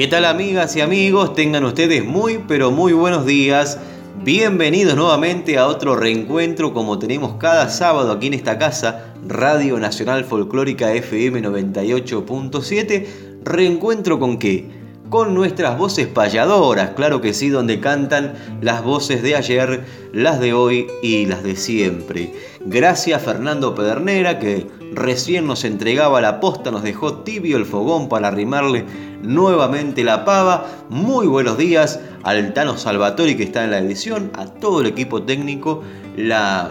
¿Qué tal amigas y amigos? Tengan ustedes muy pero muy buenos días. Bienvenidos nuevamente a otro reencuentro como tenemos cada sábado aquí en esta casa, Radio Nacional Folclórica FM 98.7. ¿Reencuentro con qué? Con nuestras voces payadoras, claro que sí, donde cantan las voces de ayer, las de hoy y las de siempre. Gracias Fernando Pedernera que recién nos entregaba la posta, nos dejó tibio el fogón para arrimarle nuevamente la pava. Muy buenos días al Tano Salvatori que está en la edición, a todo el equipo técnico, la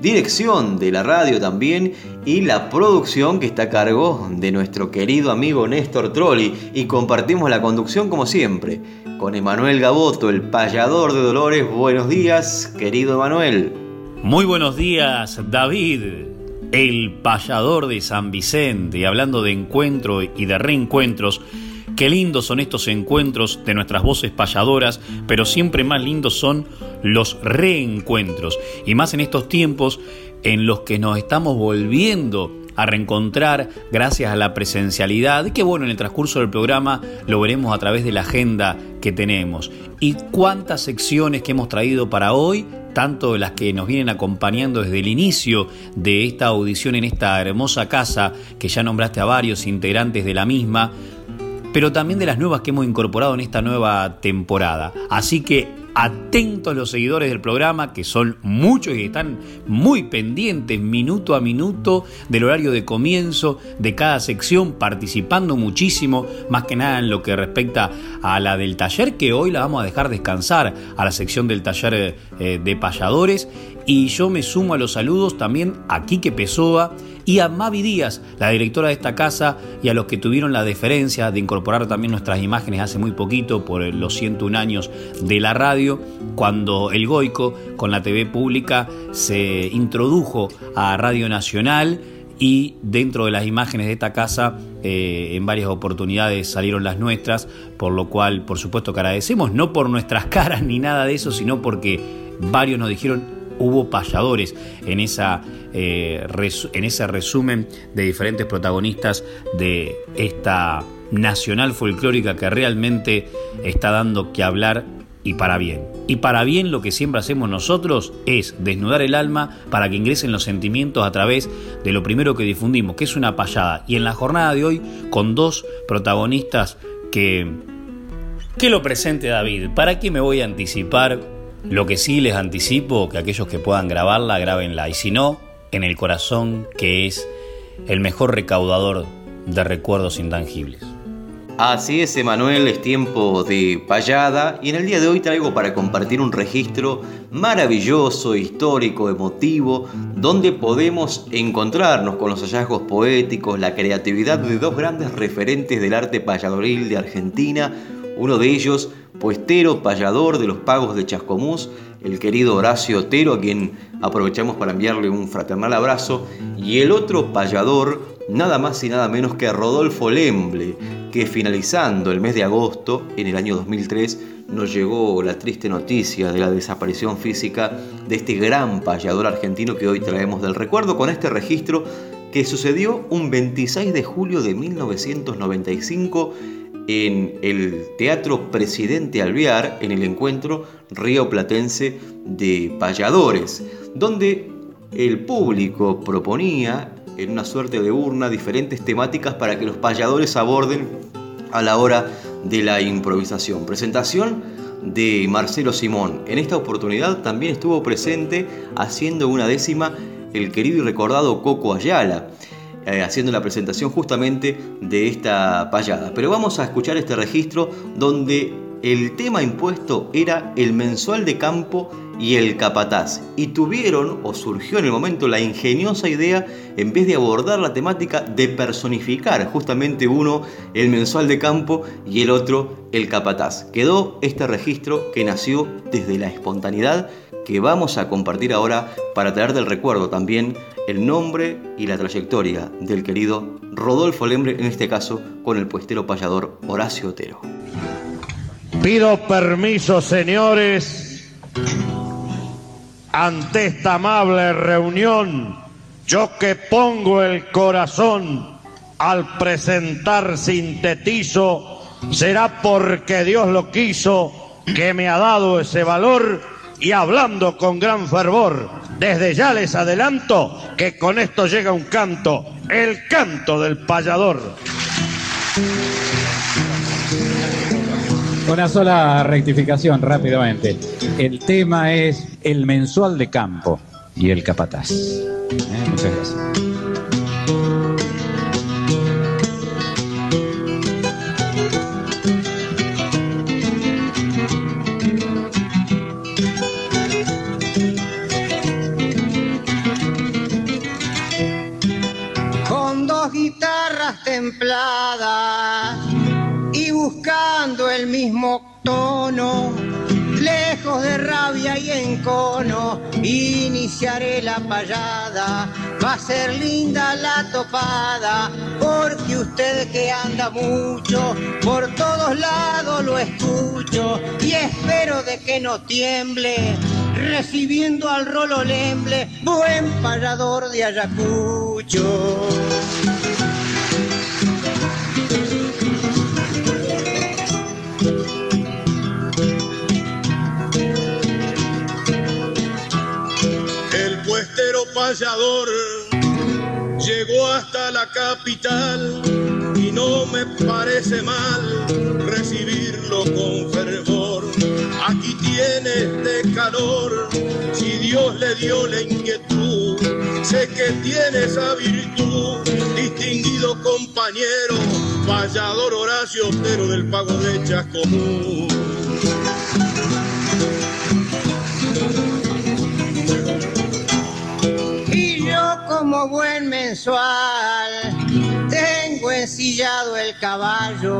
dirección de la radio también y la producción que está a cargo de nuestro querido amigo Néstor Trolli y compartimos la conducción como siempre con Emanuel Gaboto, el payador de Dolores. Buenos días, querido Emanuel. Muy buenos días, David, el payador de San Vicente, hablando de encuentro y de reencuentros, Qué lindos son estos encuentros de nuestras voces payadoras, pero siempre más lindos son los reencuentros. Y más en estos tiempos en los que nos estamos volviendo a reencontrar gracias a la presencialidad, que bueno, en el transcurso del programa lo veremos a través de la agenda que tenemos. Y cuántas secciones que hemos traído para hoy, tanto las que nos vienen acompañando desde el inicio de esta audición en esta hermosa casa, que ya nombraste a varios integrantes de la misma, pero también de las nuevas que hemos incorporado en esta nueva temporada. Así que atentos los seguidores del programa, que son muchos y están muy pendientes minuto a minuto del horario de comienzo de cada sección, participando muchísimo, más que nada en lo que respecta a la del taller, que hoy la vamos a dejar descansar, a la sección del taller eh, de payadores. Y yo me sumo a los saludos también a Quique Pessoa y a Mavi Díaz, la directora de esta casa, y a los que tuvieron la deferencia de incorporar también nuestras imágenes hace muy poquito por los 101 años de la radio, cuando el Goico con la TV pública se introdujo a Radio Nacional y dentro de las imágenes de esta casa eh, en varias oportunidades salieron las nuestras, por lo cual por supuesto que agradecemos, no por nuestras caras ni nada de eso, sino porque varios nos dijeron hubo payadores en, esa, eh, en ese resumen de diferentes protagonistas de esta nacional folclórica que realmente está dando que hablar y para bien. Y para bien lo que siempre hacemos nosotros es desnudar el alma para que ingresen los sentimientos a través de lo primero que difundimos, que es una payada. Y en la jornada de hoy con dos protagonistas que... Que lo presente David. ¿Para qué me voy a anticipar? Lo que sí les anticipo, que aquellos que puedan grabarla, grábenla. Y si no, en el corazón, que es el mejor recaudador de recuerdos intangibles. Así es, Emanuel, es tiempo de payada y en el día de hoy traigo para compartir un registro maravilloso, histórico, emotivo, donde podemos encontrarnos con los hallazgos poéticos, la creatividad de dos grandes referentes del arte payadoril de Argentina, uno de ellos puestero, payador de los pagos de Chascomús, el querido Horacio Otero, a quien aprovechamos para enviarle un fraternal abrazo, y el otro payador, nada más y nada menos que Rodolfo Lemble, que finalizando el mes de agosto, en el año 2003, nos llegó la triste noticia de la desaparición física de este gran payador argentino que hoy traemos del recuerdo con este registro que sucedió un 26 de julio de 1995 en el Teatro Presidente Alvear, en el encuentro Río Platense de Payadores, donde el público proponía en una suerte de urna diferentes temáticas para que los payadores aborden a la hora de la improvisación. Presentación de Marcelo Simón. En esta oportunidad también estuvo presente haciendo una décima el querido y recordado Coco Ayala, eh, haciendo la presentación justamente de esta payada. Pero vamos a escuchar este registro donde el tema impuesto era el mensual de campo y el capataz. Y tuvieron, o surgió en el momento, la ingeniosa idea, en vez de abordar la temática, de personificar justamente uno el mensual de campo y el otro el capataz. Quedó este registro que nació desde la espontaneidad que vamos a compartir ahora para traer del recuerdo también el nombre y la trayectoria del querido Rodolfo Lembre, en este caso con el puestero payador Horacio Otero. Pido permiso, señores, ante esta amable reunión, yo que pongo el corazón al presentar sintetizo, será porque Dios lo quiso, que me ha dado ese valor y hablando con gran fervor. Desde ya les adelanto que con esto llega un canto, el canto del payador. Una sola rectificación rápidamente. El tema es el mensual de campo y el capataz. Eh, muchas gracias. Templadas buscando el mismo tono, lejos de rabia y encono, iniciaré la payada, va a ser linda la topada, porque usted que anda mucho, por todos lados lo escucho, y espero de que no tiemble, recibiendo al rolo lemble, buen payador de Ayacucho. Payador llegó hasta la capital y no me parece mal recibirlo con fervor. Aquí tiene este calor, si Dios le dio la inquietud, sé que tiene esa virtud, distinguido compañero, payador Horacio, pero del pago de Chascomún. Como buen mensual. Tengo ensillado el caballo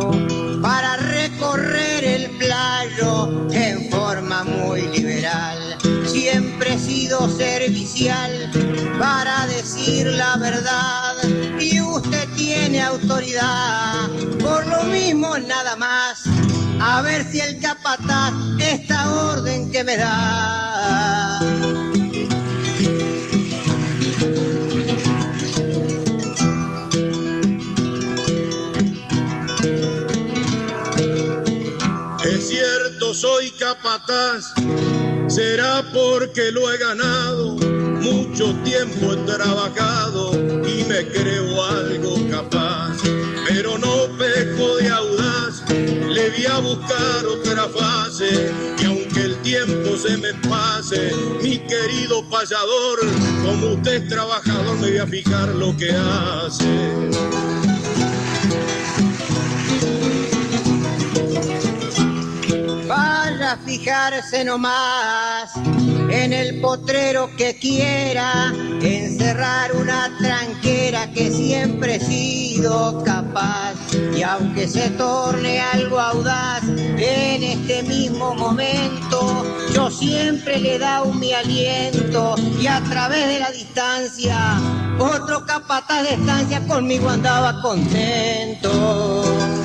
para recorrer el playo en forma muy liberal. Siempre he sido servicial para decir la verdad y usted tiene autoridad. Por lo mismo nada más, a ver si el capataz esta orden que me da. Soy capataz, será porque lo he ganado, mucho tiempo he trabajado y me creo algo capaz, pero no peco de audaz, le voy a buscar otra fase. Y aunque el tiempo se me pase, mi querido payador, como usted es trabajador, me voy a fijar lo que hace. Fijarse nomás en el potrero que quiera encerrar una tranquera que siempre he sido capaz. Y aunque se torne algo audaz en este mismo momento, yo siempre le da un mi aliento y a través de la distancia, otro capataz de estancia conmigo andaba contento.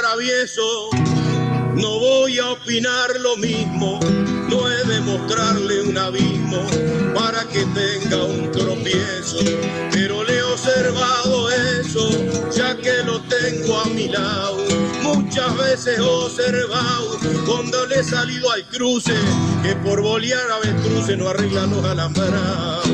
Travieso, no voy a opinar lo mismo, no he de mostrarle un abismo para que tenga un tropiezo, pero le he observado eso, ya que lo tengo a mi lado. Muchas veces observado cuando le he salido al cruce, que por bolear avestruces no arreglan los alambrados.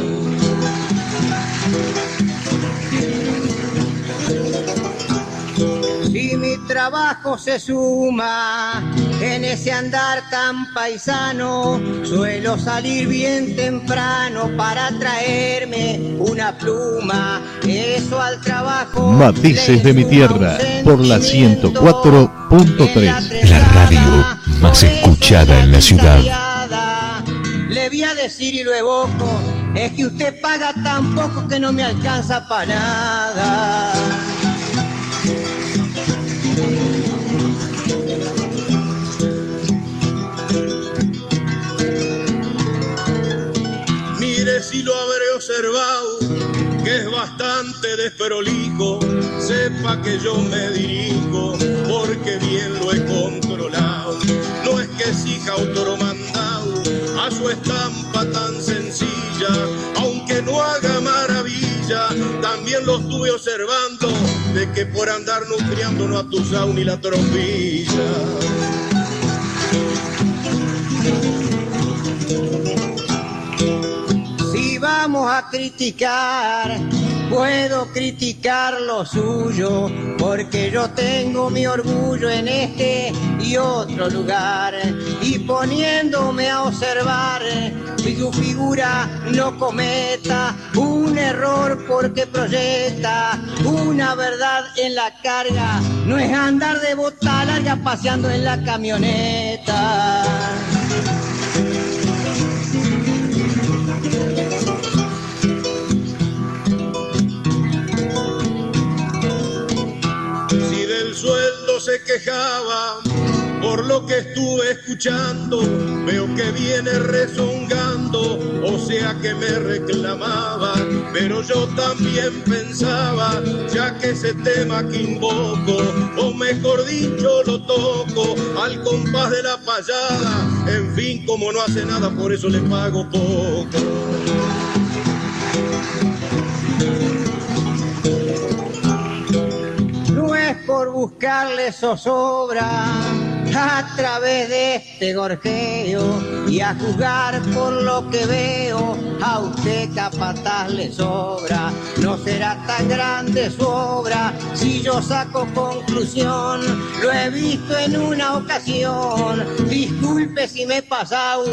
Si mi trabajo se suma en ese andar tan paisano, suelo salir bien temprano para traerme una pluma. Eso al trabajo. Matices de mi tierra por la 104.3. La radio más escuchada en la ciudad. Le voy a decir y lo evoco, es que usted paga tan poco que no me alcanza para nada. Si lo habré observado, que es bastante desprolijo, sepa que yo me dirijo, porque bien lo he controlado. No es que exija mandado a su estampa tan sencilla, aunque no haga maravilla, también lo estuve observando, de que por andar nutriendo no atusado ni la trompilla. A criticar, puedo criticar lo suyo, porque yo tengo mi orgullo en este y otro lugar. Y poniéndome a observar, su figura no cometa un error porque proyecta una verdad en la carga, no es andar de bota larga paseando en la camioneta. Se quejaba por lo que estuve escuchando, veo que viene rezongando, o sea que me reclamaba, pero yo también pensaba, ya que ese tema que invoco, o mejor dicho lo toco, al compás de la payada, en fin, como no hace nada, por eso le pago poco. Por buscarle zozobra a través de este gorjeo y a juzgar por lo que veo, a usted capataz le sobra. No será tan grande su obra si yo saco conclusión. Lo he visto en una ocasión, disculpe si me he pasado,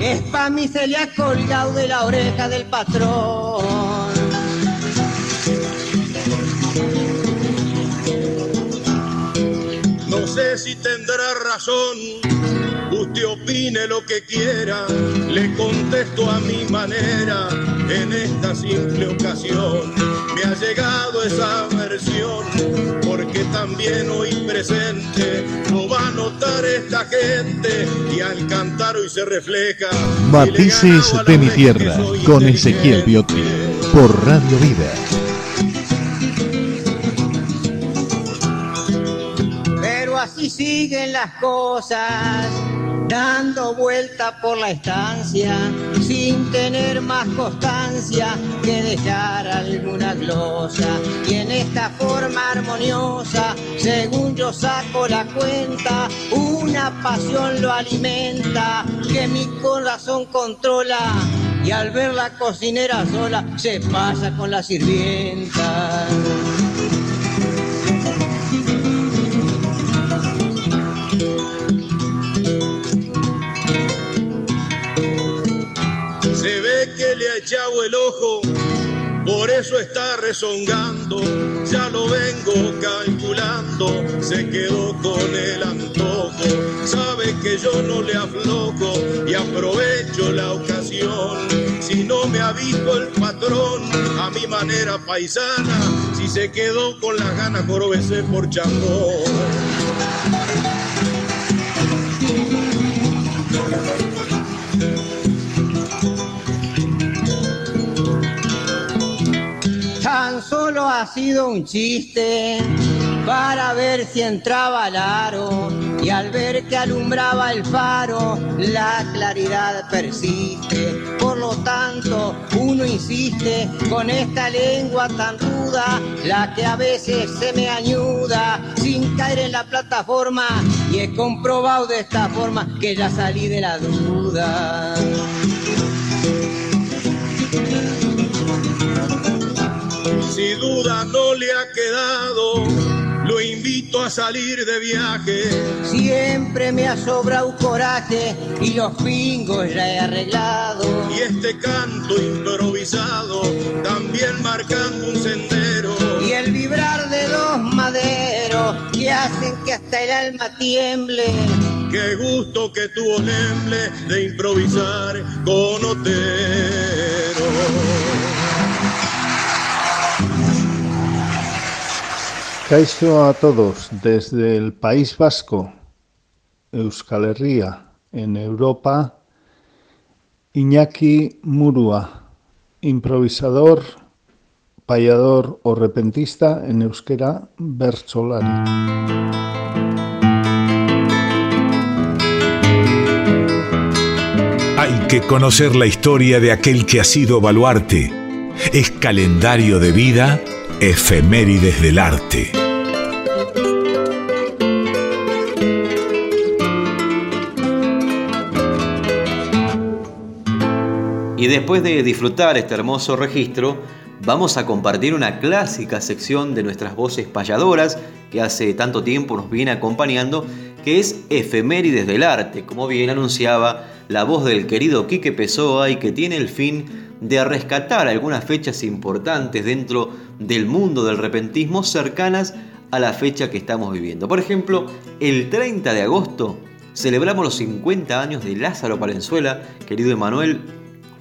es pa' mí se le ha colgado de la oreja del patrón. Sé si tendrá razón, usted opine lo que quiera, le contesto a mi manera en esta simple ocasión. Me ha llegado esa versión, porque también hoy presente lo va a notar esta gente y al cantar hoy se refleja. Matices de mi tierra con Ezequiel. Piotti por Radio Vida. Así siguen las cosas, dando vuelta por la estancia, sin tener más constancia que dejar alguna glosa. Y en esta forma armoniosa, según yo saco la cuenta, una pasión lo alimenta, que mi corazón controla. Y al ver la cocinera sola, se pasa con la sirvienta. Ha echado el ojo, por eso está rezongando. Ya lo vengo calculando, se quedó con el antojo. Sabe que yo no le aflojo y aprovecho la ocasión. Si no me ha visto el patrón a mi manera paisana, si se quedó con las ganas, corobese por chambón. Solo ha sido un chiste para ver si entraba al aro y al ver que alumbraba el faro la claridad persiste. Por lo tanto uno insiste con esta lengua tan ruda, la que a veces se me añuda sin caer en la plataforma y he comprobado de esta forma que ya salí de la duda. Ha quedado lo invito a salir de viaje. Siempre me ha sobrado coraje y los pingos ya he arreglado. Y este canto improvisado también marcando un sendero. Y el vibrar de dos maderos que hacen que hasta el alma tiemble. Qué gusto que tuvo Nemble de improvisar con Otero. Caixo a todos desde el País Vasco, Euskal Herria, en Europa, Iñaki Murua, improvisador, payador o repentista en euskera bertsolari. Hay que conocer la historia de aquel que ha sido baluarte. Es calendario de vida Efemérides del Arte. Y después de disfrutar este hermoso registro, vamos a compartir una clásica sección de nuestras voces payadoras que hace tanto tiempo nos viene acompañando, que es Efemérides del Arte, como bien anunciaba la voz del querido Quique Pessoa y que tiene el fin de rescatar algunas fechas importantes dentro del mundo del repentismo cercanas a la fecha que estamos viviendo. Por ejemplo, el 30 de agosto celebramos los 50 años de Lázaro Palenzuela, querido Emanuel,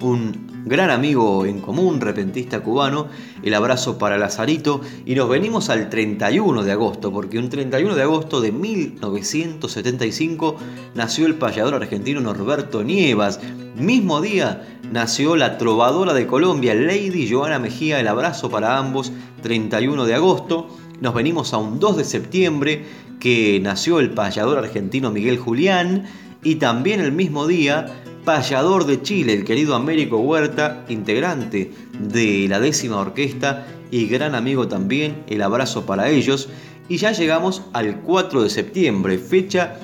un gran amigo en común, repentista cubano, el abrazo para Lazarito. Y nos venimos al 31 de agosto, porque un 31 de agosto de 1975 nació el payador argentino Norberto Nievas, mismo día nació la trovadora de Colombia, Lady Joana Mejía, el abrazo para ambos, 31 de agosto, nos venimos a un 2 de septiembre que nació el payador argentino Miguel Julián. Y también el mismo día payador de Chile, el querido Américo Huerta, integrante de la décima orquesta y gran amigo también, el abrazo para ellos. Y ya llegamos al 4 de septiembre, fecha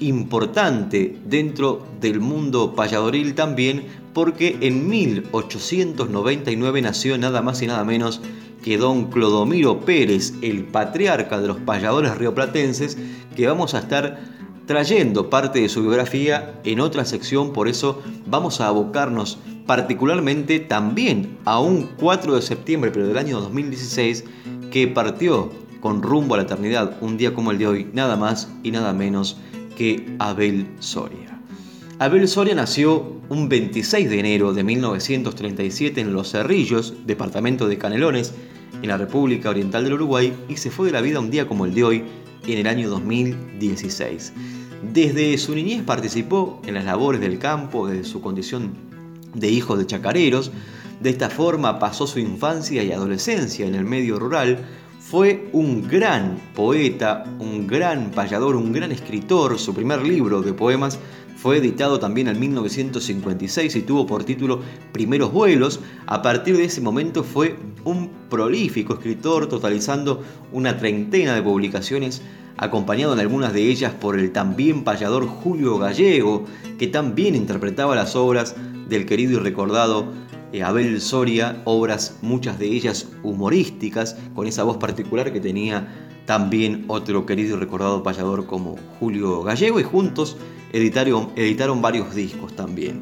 importante dentro del mundo payadoril también, porque en 1899 nació nada más y nada menos que don Clodomiro Pérez, el patriarca de los payadores rioplatenses, que vamos a estar trayendo parte de su biografía en otra sección, por eso vamos a abocarnos particularmente también a un 4 de septiembre, pero del año 2016, que partió con rumbo a la eternidad, un día como el de hoy, nada más y nada menos que Abel Soria. Abel Soria nació un 26 de enero de 1937 en Los Cerrillos, departamento de Canelones, en la República Oriental del Uruguay, y se fue de la vida un día como el de hoy, en el año 2016. Desde su niñez participó en las labores del campo, desde su condición de hijo de chacareros. De esta forma pasó su infancia y adolescencia en el medio rural. Fue un gran poeta, un gran payador, un gran escritor. Su primer libro de poemas fue editado también en 1956 y tuvo por título Primeros vuelos. A partir de ese momento fue un prolífico escritor, totalizando una treintena de publicaciones acompañado en algunas de ellas por el también payador Julio Gallego, que también interpretaba las obras del querido y recordado eh, Abel Soria, obras muchas de ellas humorísticas, con esa voz particular que tenía también otro querido y recordado payador como Julio Gallego, y juntos editaron, editaron varios discos también.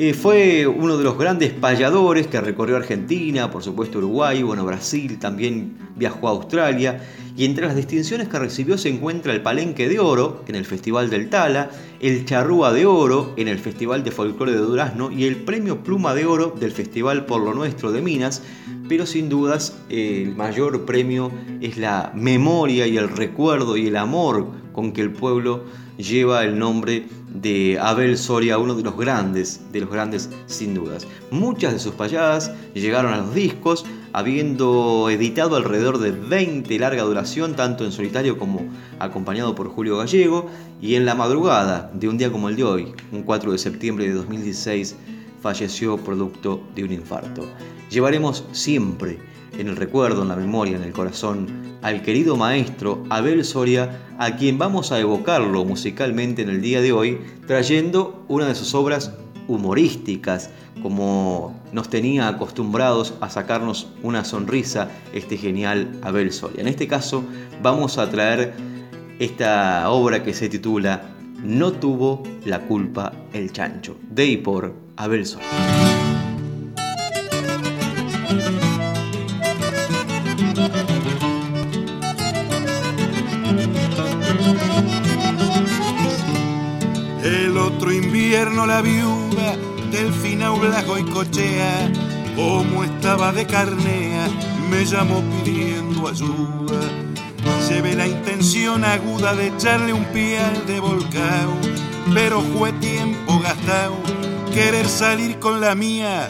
Eh, fue uno de los grandes payadores que recorrió Argentina, por supuesto Uruguay, bueno, Brasil, también viajó a Australia y entre las distinciones que recibió se encuentra el Palenque de Oro en el Festival del Tala, el Charrúa de Oro en el Festival de Folclore de Durazno y el Premio Pluma de Oro del Festival Por lo Nuestro de Minas, pero sin dudas el mayor premio es la memoria y el recuerdo y el amor con que el pueblo lleva el nombre de Abel Soria, uno de los grandes, de los grandes sin dudas. Muchas de sus payadas llegaron a los discos, habiendo editado alrededor de 20 larga duración, tanto en solitario como acompañado por Julio Gallego, y en la madrugada de un día como el de hoy, un 4 de septiembre de 2016, falleció producto de un infarto. Llevaremos siempre en el recuerdo, en la memoria, en el corazón, al querido maestro Abel Soria, a quien vamos a evocarlo musicalmente en el día de hoy, trayendo una de sus obras humorísticas, como nos tenía acostumbrados a sacarnos una sonrisa este genial Abel Soria. En este caso vamos a traer esta obra que se titula No tuvo la culpa el chancho, de y por Abel Soria. La viuda Delfina Blajo y Cochea, como estaba de carnea, me llamó pidiendo ayuda. Llevé la intención aguda de echarle un pie al de volcao, pero fue tiempo gastado querer salir con la mía,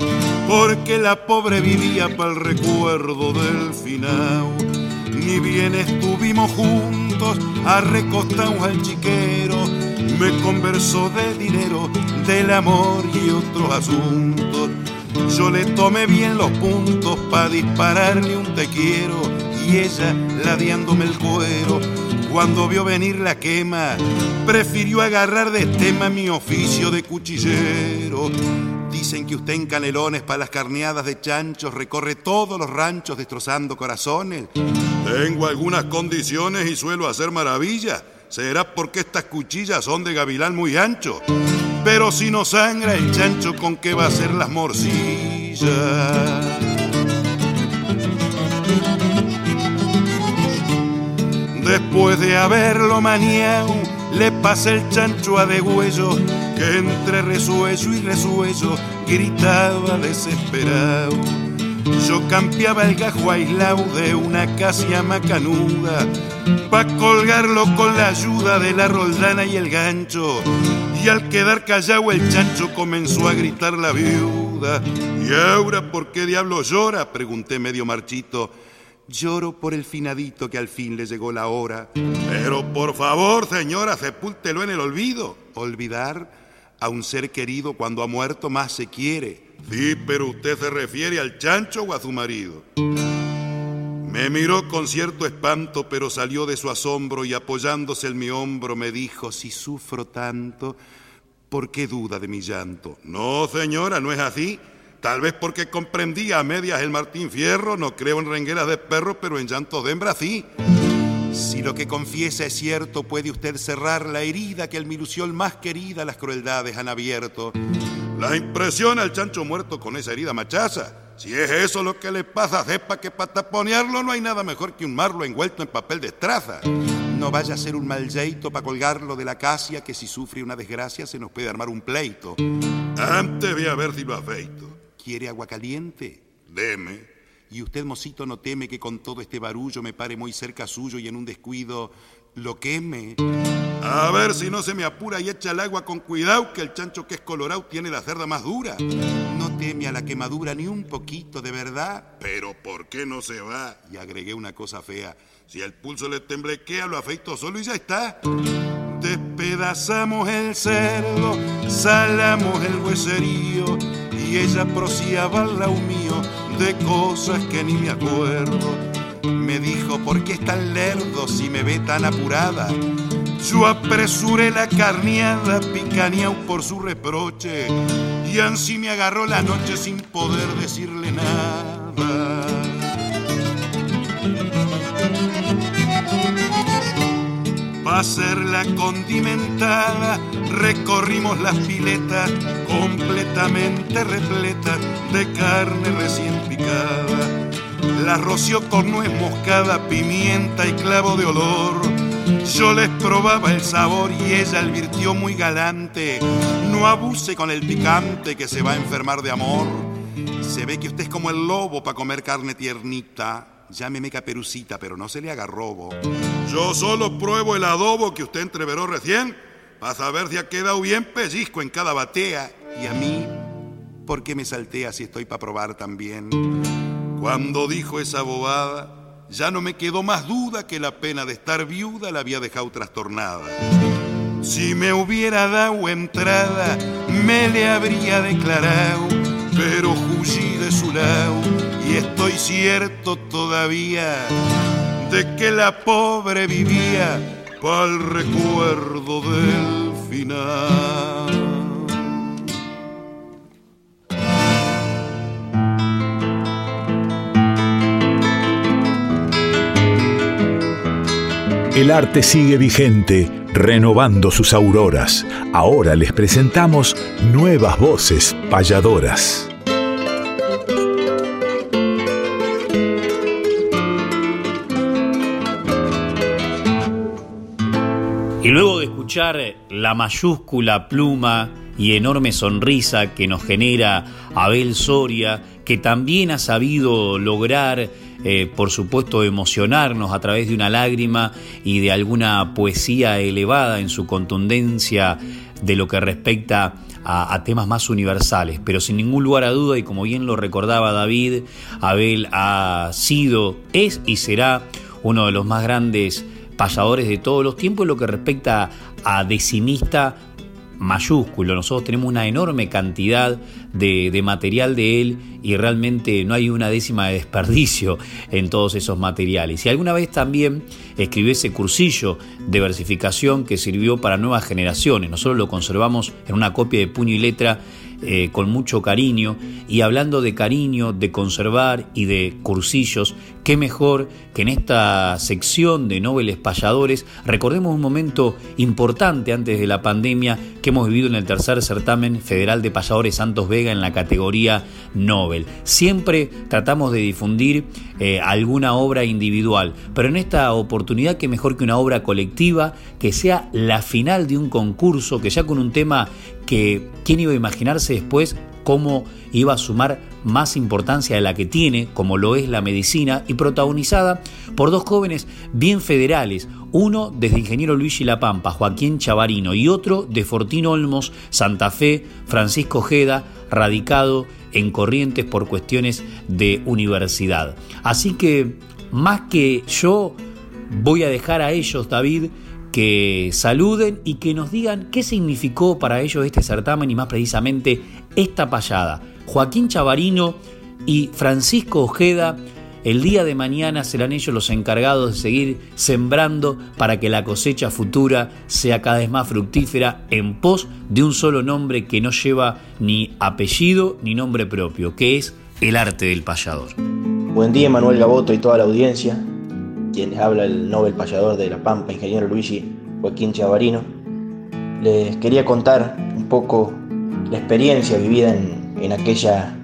porque la pobre vivía para el recuerdo del final. Ni bien estuvimos juntos, arrecostados al chiquero, me conversó de dinero, del amor y otros asuntos. Yo le tomé bien los puntos para dispararle un te quiero y ella ladeándome el cuero. Cuando vio venir la quema, prefirió agarrar de tema mi oficio de cuchillero. Dicen que usted en Canelones para las carneadas de chanchos recorre todos los ranchos destrozando corazones. Tengo algunas condiciones y suelo hacer maravillas. Será porque estas cuchillas son de gavilán muy ancho. Pero si no sangra el chancho, ¿con qué va a ser las morcillas? Después de haberlo maniado, le pasa el chancho a degüello, que entre resuello y resuello gritaba desesperado. Yo cambiaba el gajo aislado de una casia macanuda, pa' colgarlo con la ayuda de la roldana y el gancho. Y al quedar callado el chancho comenzó a gritar la viuda. ¿Y ahora por qué diablo llora? Pregunté medio marchito. Lloro por el finadito que al fin le llegó la hora. Pero por favor, señora, sepúltelo en el olvido. Olvidar a un ser querido cuando ha muerto más se quiere. Sí, pero usted se refiere al chancho o a su marido. Me miró con cierto espanto, pero salió de su asombro y apoyándose en mi hombro me dijo, si sufro tanto, ¿por qué duda de mi llanto? No, señora, no es así. Tal vez porque comprendía a medias el Martín Fierro, no creo en rengueras de perro, pero en llantos de hembra sí. Si lo que confiesa es cierto, puede usted cerrar la herida que al milusión más querida las crueldades han abierto. La impresión al chancho muerto con esa herida machaza. Si es eso lo que le pasa, sepa que para taponearlo no hay nada mejor que un marlo envuelto en papel de estraza. No vaya a ser un mal jeito para colgarlo de la acacia que si sufre una desgracia se nos puede armar un pleito. Antes voy a ver si lo afeito. ¿Quiere agua caliente? Deme. ¿Y usted, mocito, no teme que con todo este barullo me pare muy cerca suyo y en un descuido lo queme? A ver si no se me apura y echa el agua con cuidado, que el chancho que es colorado tiene la cerda más dura. No teme a la quemadura ni un poquito, de verdad. Pero ¿por qué no se va? Y agregué una cosa fea. Si el pulso le temblequea, lo afeito solo y ya está. Despedazamos el cerdo, salamos el hueserío y ella prociaba al lado mío de cosas que ni me acuerdo. Dijo, ¿por qué es tan lerdo si me ve tan apurada? Yo apresuré la carneada, picaneado por su reproche, y así me agarró la noche sin poder decirle nada. Va a ser la condimentada, recorrimos las piletas completamente repletas de carne recién picada. La roció con nuez moscada, pimienta y clavo de olor. Yo les probaba el sabor y ella advirtió muy galante. No abuse con el picante que se va a enfermar de amor. Se ve que usted es como el lobo para comer carne tiernita. Llámeme caperucita, pero no se le haga robo. Yo solo pruebo el adobo que usted entreveró recién para saber si ha quedado bien pellizco en cada batea. Y a mí, ¿por qué me saltea si estoy para probar también? Cuando dijo esa bobada, ya no me quedó más duda que la pena de estar viuda la había dejado trastornada. Si me hubiera dado entrada, me le habría declarado, pero huyí de su lado y estoy cierto todavía de que la pobre vivía para el recuerdo del final. El arte sigue vigente, renovando sus auroras. Ahora les presentamos nuevas voces payadoras. Y luego de escuchar la mayúscula pluma y enorme sonrisa que nos genera Abel Soria, que también ha sabido lograr, eh, por supuesto, emocionarnos a través de una lágrima y de alguna poesía elevada en su contundencia de lo que respecta a, temas más universales, pero sin ningún lugar a duda, y como bien lo recordaba David, Abel ha sido, es y será uno de los más grandes payadores de todos los tiempos en lo que respecta a decimista mayúsculo. Nosotros tenemos una enorme cantidad de, material de él y realmente no hay una décima de desperdicio en todos esos materiales. Y alguna vez también escribió ese cursillo de versificación que sirvió para nuevas generaciones. Nosotros lo conservamos en una copia de puño y letra eh, con mucho cariño. Y hablando de cariño, de conservar y de cursillos, qué mejor que en esta sección de Nobeles Payadores recordemos un momento importante antes de la pandemia que hemos vivido en el tercer certamen federal de payadores Santos Vega en la categoría Nobel. Siempre tratamos de difundir eh, alguna obra individual, pero en esta oportunidad que mejor que una obra colectiva, que sea la final de un concurso, que ya con un tema que quién iba a imaginarse después cómo iba a sumar más importancia de la que tiene, como lo es la medicina, y protagonizada por dos jóvenes bien federales, uno desde Ingeniero Luigi La Pampa, Joaquín Chavarino, y otro de Fortín Olmos, Santa Fe, Francisco Jeda, radicado en Corrientes por cuestiones de universidad. Así que, más que yo, voy a dejar a ellos, David, que saluden y que nos digan qué significó para ellos este certamen y más precisamente esta payada. Joaquín Chavarino y Francisco Ojeda, el día de mañana serán ellos los encargados de seguir sembrando para que la cosecha futura sea cada vez más fructífera en pos de un solo nombre que no lleva ni apellido ni nombre propio, que es el arte del payador. Buen día Manuel Gaboto y toda la audiencia quien les habla el Nobel Payador de La Pampa, ingeniero Luigi Joaquín Chavarino. Les quería contar un poco la experiencia vivida en, en, aquella,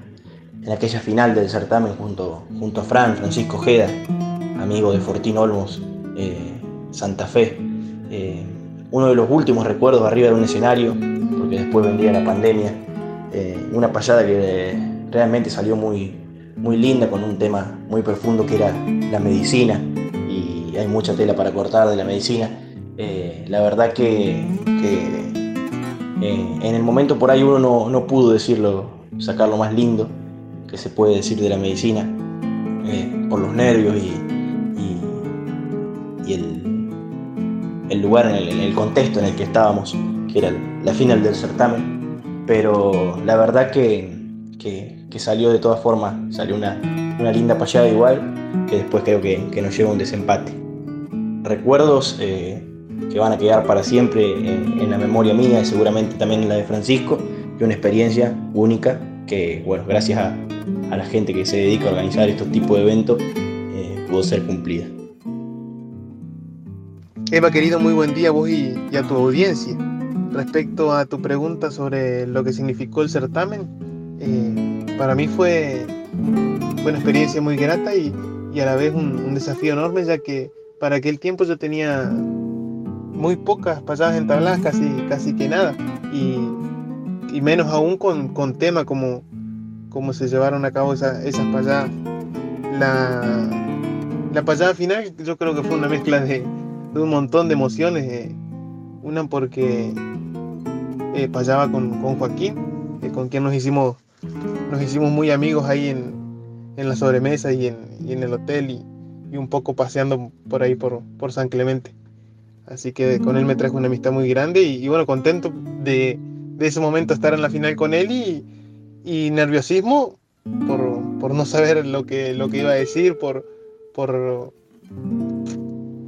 en aquella final del certamen junto, junto a Fran, Francisco Jeda, amigo de Fortín Olmos, eh, Santa Fe. Eh, uno de los últimos recuerdos arriba de un escenario, porque después vendría la pandemia. Eh, una payada que realmente salió muy, muy linda con un tema muy profundo que era la medicina hay mucha tela para cortar de la medicina. La verdad que eh, en el momento por ahí uno no, no, pudo decirlo, sacar lo más lindo que se puede decir de la medicina, eh, por los nervios y, y, y el, el, lugar, en el, el, contexto en el que estábamos, que era la final del certamen. Pero la verdad que, que, que salió de todas formas, salió una, una linda payada igual, que después creo que, que nos lleva un desempate recuerdos eh, que van a quedar para siempre en, la memoria mía y seguramente también en la de Francisco, y una experiencia única que, bueno, gracias a, la gente que se dedica a organizar estos tipos de eventos, eh, pudo ser cumplida. Eva, querido, muy buen día a vos y, a tu audiencia. Respecto a tu pregunta sobre lo que significó el certamen, eh, para mí fue, una experiencia muy grata y, y a la vez un desafío enorme, ya que para aquel tiempo yo tenía muy pocas pasadas entabladas, casi, casi que nada, y, y menos aún con, con tema como, como se llevaron a cabo esa, esas payadas. La, la payada final yo creo que fue una mezcla de, de un montón de emociones, eh, una porque eh, payaba con, con Joaquín, eh, con quien nos hicimos, nos hicimos muy amigos ahí en, en la sobremesa y en, y en el hotel y, y un poco paseando por ahí por, por San Clemente. Así que con él me trajo una amistad muy grande y, bueno, contento de, de, ese momento estar en la final con él y, y nerviosismo por, por, no saber lo que, lo que iba a decir, por, por,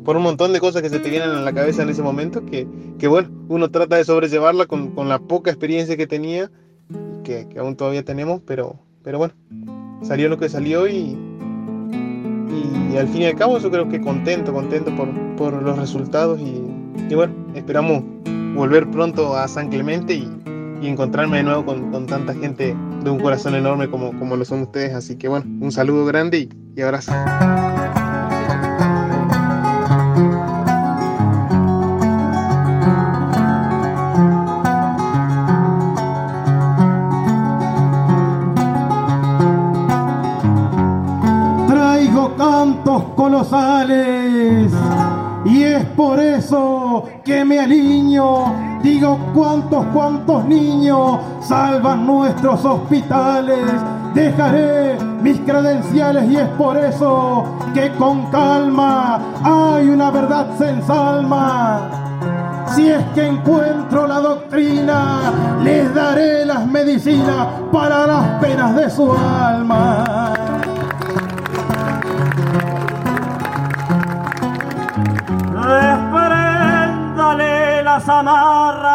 por un montón de cosas que se te vienen a la cabeza en ese momento, que, que bueno, uno trata de sobrellevarla con, con la poca experiencia que tenía, que, que, aún todavía tenemos, pero, pero bueno, salió lo que salió y, y, al fin y al cabo yo creo que contento, contento por, por los resultados y, y, bueno, esperamos volver pronto a San Clemente y, encontrarme de nuevo con, con, tanta gente de un corazón enorme como, como lo son ustedes. Así que bueno, un saludo grande y abrazo. Colosales. Y es por eso que me alineo, digo cuántos, cuántos niños salvan nuestros hospitales. Dejaré mis credenciales y es por eso que con calma hay una verdad se ensalma. Si es que encuentro la doctrina, les daré las medicinas para las penas de su alma. Las amarras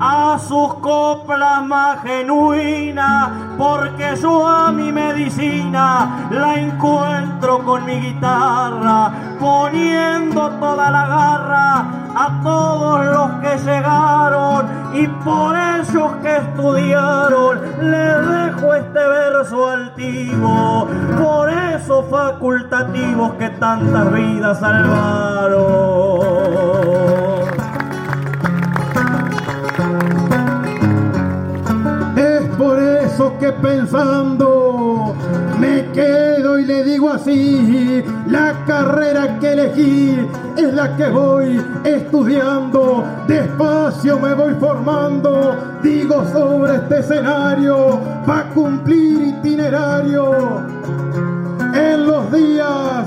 a sus coplas más genuinas, porque yo a mi medicina la encuentro con mi guitarra, poniendo toda la garra a todos los que llegaron y por ellos que estudiaron les dejo este verso altivo, por esos facultativos que tantas vidas salvaron. Pensando me quedo y le digo así, la carrera que elegí es la que voy estudiando, despacio me voy formando, digo sobre este escenario, para cumplir itinerario en los días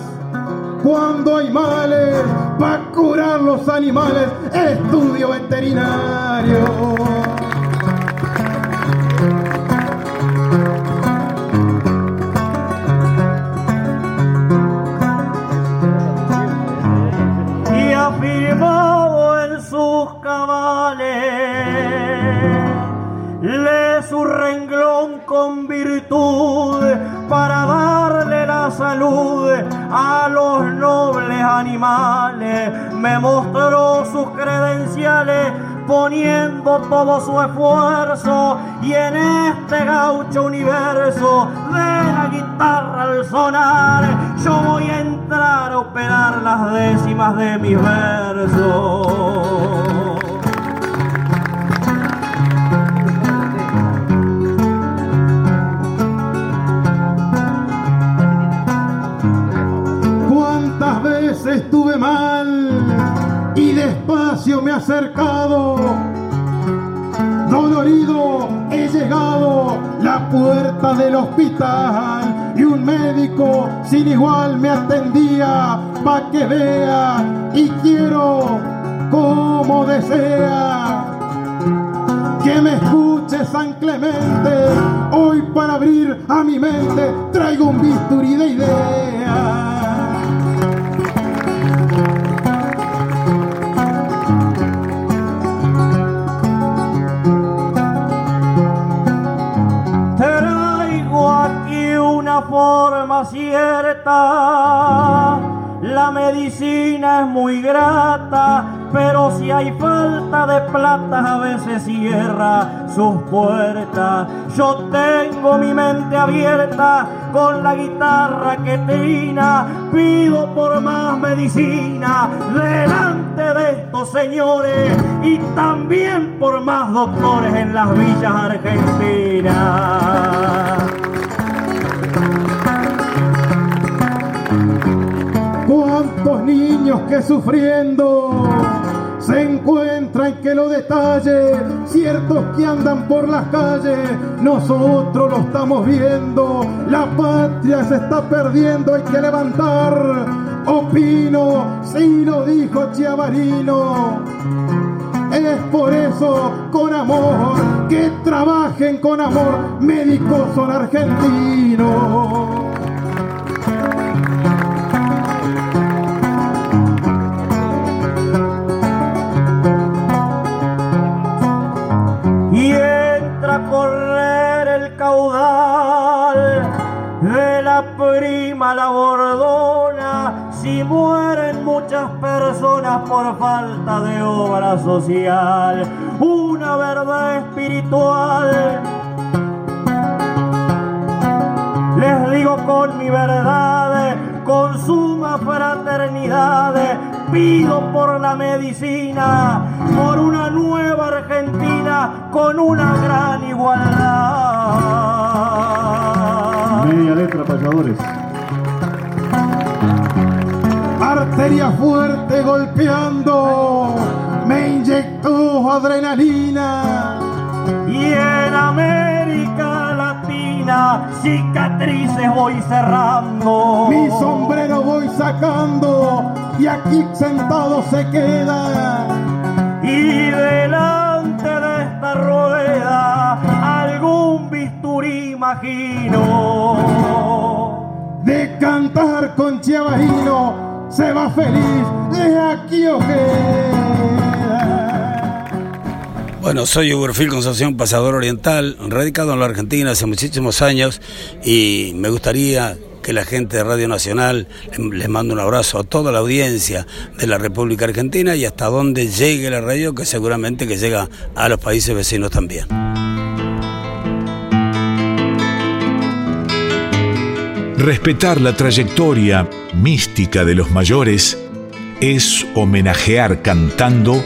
cuando hay males, para curar los animales, estudio veterinario. Con virtud para darle la salud a los nobles animales, me mostró sus credenciales poniendo todo su esfuerzo y en este gaucho universo de la guitarra al sonar yo voy a entrar a operar las décimas de mis versos. Mal y despacio me he acercado? Dolorido he llegado la puerta del hospital y un médico sin igual me atendía pa' que vea y quiero como desea que me escuche San Clemente hoy para abrir a mi mente traigo un bisturí de ideas forma cierta. La medicina es muy grata, pero si hay falta de plata a veces cierra sus puertas. Yo tengo mi mente abierta con la guitarra que trina, pido por más medicina delante de estos señores y también por más doctores en las villas argentinas. Cuántos niños que sufriendo se encuentran que lo detalle, ciertos que andan por las calles, nosotros lo estamos viendo, la patria se está perdiendo, hay que levantar, opino, si lo dijo Chiavarino. Es por eso, con amor, que trabajen con amor, médicos son argentinos. Y entra a correr el caudal de la prima la bordona, si mueren muchas personas por falta de obra social, una verdad espiritual. Les digo con mi verdad, con suma fraternidad, pido por la medicina, por una nueva Argentina con una gran igualdad. Media letra, payadores. Arteria fuerte golpeando, me inyectó adrenalina. Y en América Latina, cicatrices voy cerrando. Mi sombrero voy sacando y aquí sentado se queda. Y delante esta rueda, algún bisturí imagino. De cantar con Chiavajino se va feliz de aquí Bueno, soy Uberfil Concepción, pasador oriental, radicado en la Argentina hace muchísimos años y me gustaría que la gente de Radio Nacional les mando un abrazo a toda la audiencia de la República Argentina y hasta donde llegue la radio, que seguramente que llega a los países vecinos también. Respetar la trayectoria mística de los mayores es homenajear cantando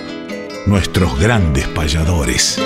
nuestros grandes payadores.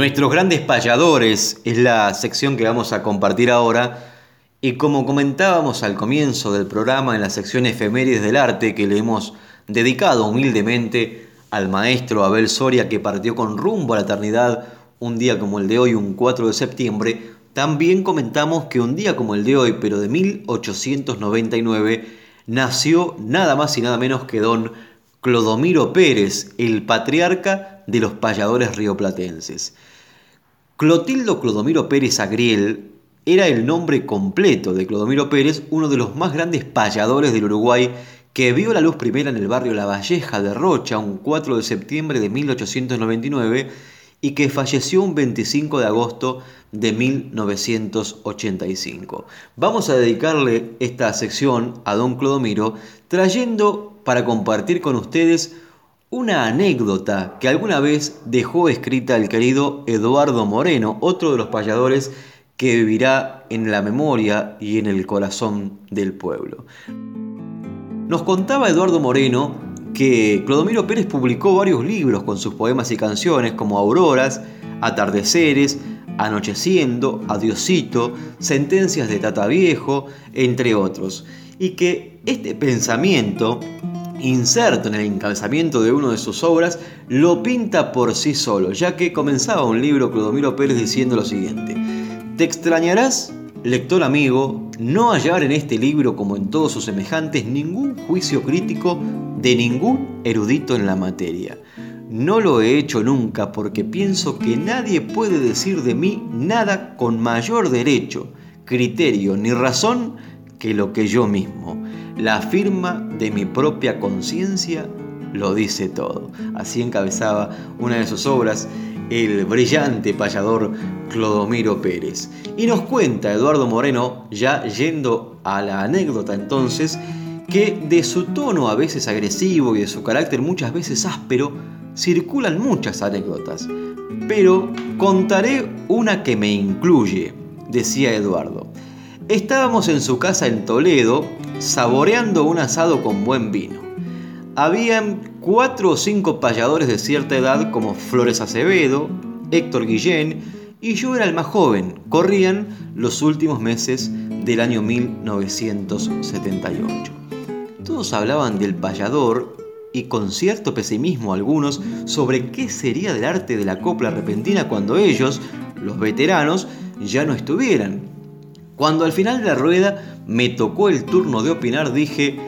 Nuestros grandes payadores es la sección que vamos a compartir ahora. Y como comentábamos al comienzo del programa en la sección efemérides del arte que le hemos dedicado humildemente al maestro Abel Soria que partió con rumbo a la eternidad un día como el de hoy, un 4 de septiembre, también comentamos que un día como el de hoy, pero de 1899, nació nada más y nada menos que don Clodomiro Pérez, el patriarca de los payadores rioplatenses. Clotildo Clodomiro Pérez Agriel era el nombre completo de Clodomiro Pérez, uno de los más grandes payadores del Uruguay, que vio la luz primera en el barrio La Valleja de Rocha un 4 de septiembre de 1899 y que falleció un 25 de agosto de 1985. Vamos a dedicarle esta sección a don Clodomiro trayendo para compartir con ustedes una anécdota que alguna vez dejó escrita el querido Eduardo Moreno, otro de los payadores que vivirá en la memoria y en el corazón del pueblo. Nos contaba Eduardo Moreno que Clodomiro Pérez publicó varios libros con sus poemas y canciones como Auroras, Atardeceres, Anocheciendo, Adiosito, Sentencias de Tata Viejo, entre otros, y que este pensamiento inserto en el encabezamiento de una de sus obras, lo pinta por sí solo, ya que comenzaba un libro Clodomiro Pérez diciendo lo siguiente. Te extrañarás, lector amigo, no hallar en este libro, como en todos sus semejantes, ningún juicio crítico de ningún erudito en la materia. No lo he hecho nunca porque pienso que nadie puede decir de mí nada con mayor derecho, criterio ni razón que lo que yo mismo. La firma de mi propia conciencia lo dice todo. Así encabezaba una de sus obras el brillante payador Clodomiro Pérez. Y nos cuenta Eduardo Moreno, ya yendo a la anécdota entonces, que de su tono a veces agresivo y de su carácter muchas veces áspero, circulan muchas anécdotas. Pero contaré una que me incluye, decía Eduardo. Estábamos en su casa en Toledo, saboreando un asado con buen vino. Habían cuatro o cinco payadores de cierta edad como Flores Acevedo, Héctor Guillén y yo era el más joven. Corrían los últimos meses del año 1978. Todos hablaban del payador y con cierto pesimismo algunos sobre qué sería del arte de la copla repentina cuando ellos, los veteranos, ya no estuvieran. Cuando al final de la rueda me tocó el turno de opinar, dije,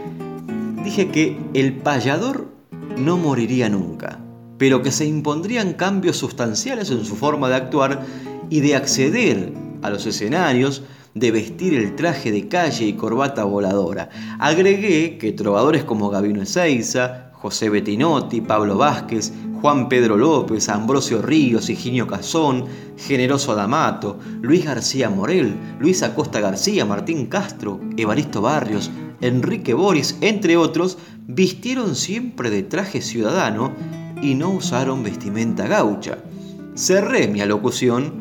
dije que el payador no moriría nunca, pero que se impondrían cambios sustanciales en su forma de actuar y de acceder a los escenarios, de vestir el traje de calle y corbata voladora. Agregué que trovadores como Gabino Ezeiza, José Bettinotti, Pablo Vázquez, Juan Pedro López, Ambrosio Ríos, Higinio Cazón, Generoso Adamato, Luis García Morel, Luis Acosta García, Martín Castro, Evaristo Barrios, Enrique Boris, entre otros, vistieron siempre de traje ciudadano y no usaron vestimenta gaucha. Cerré mi alocución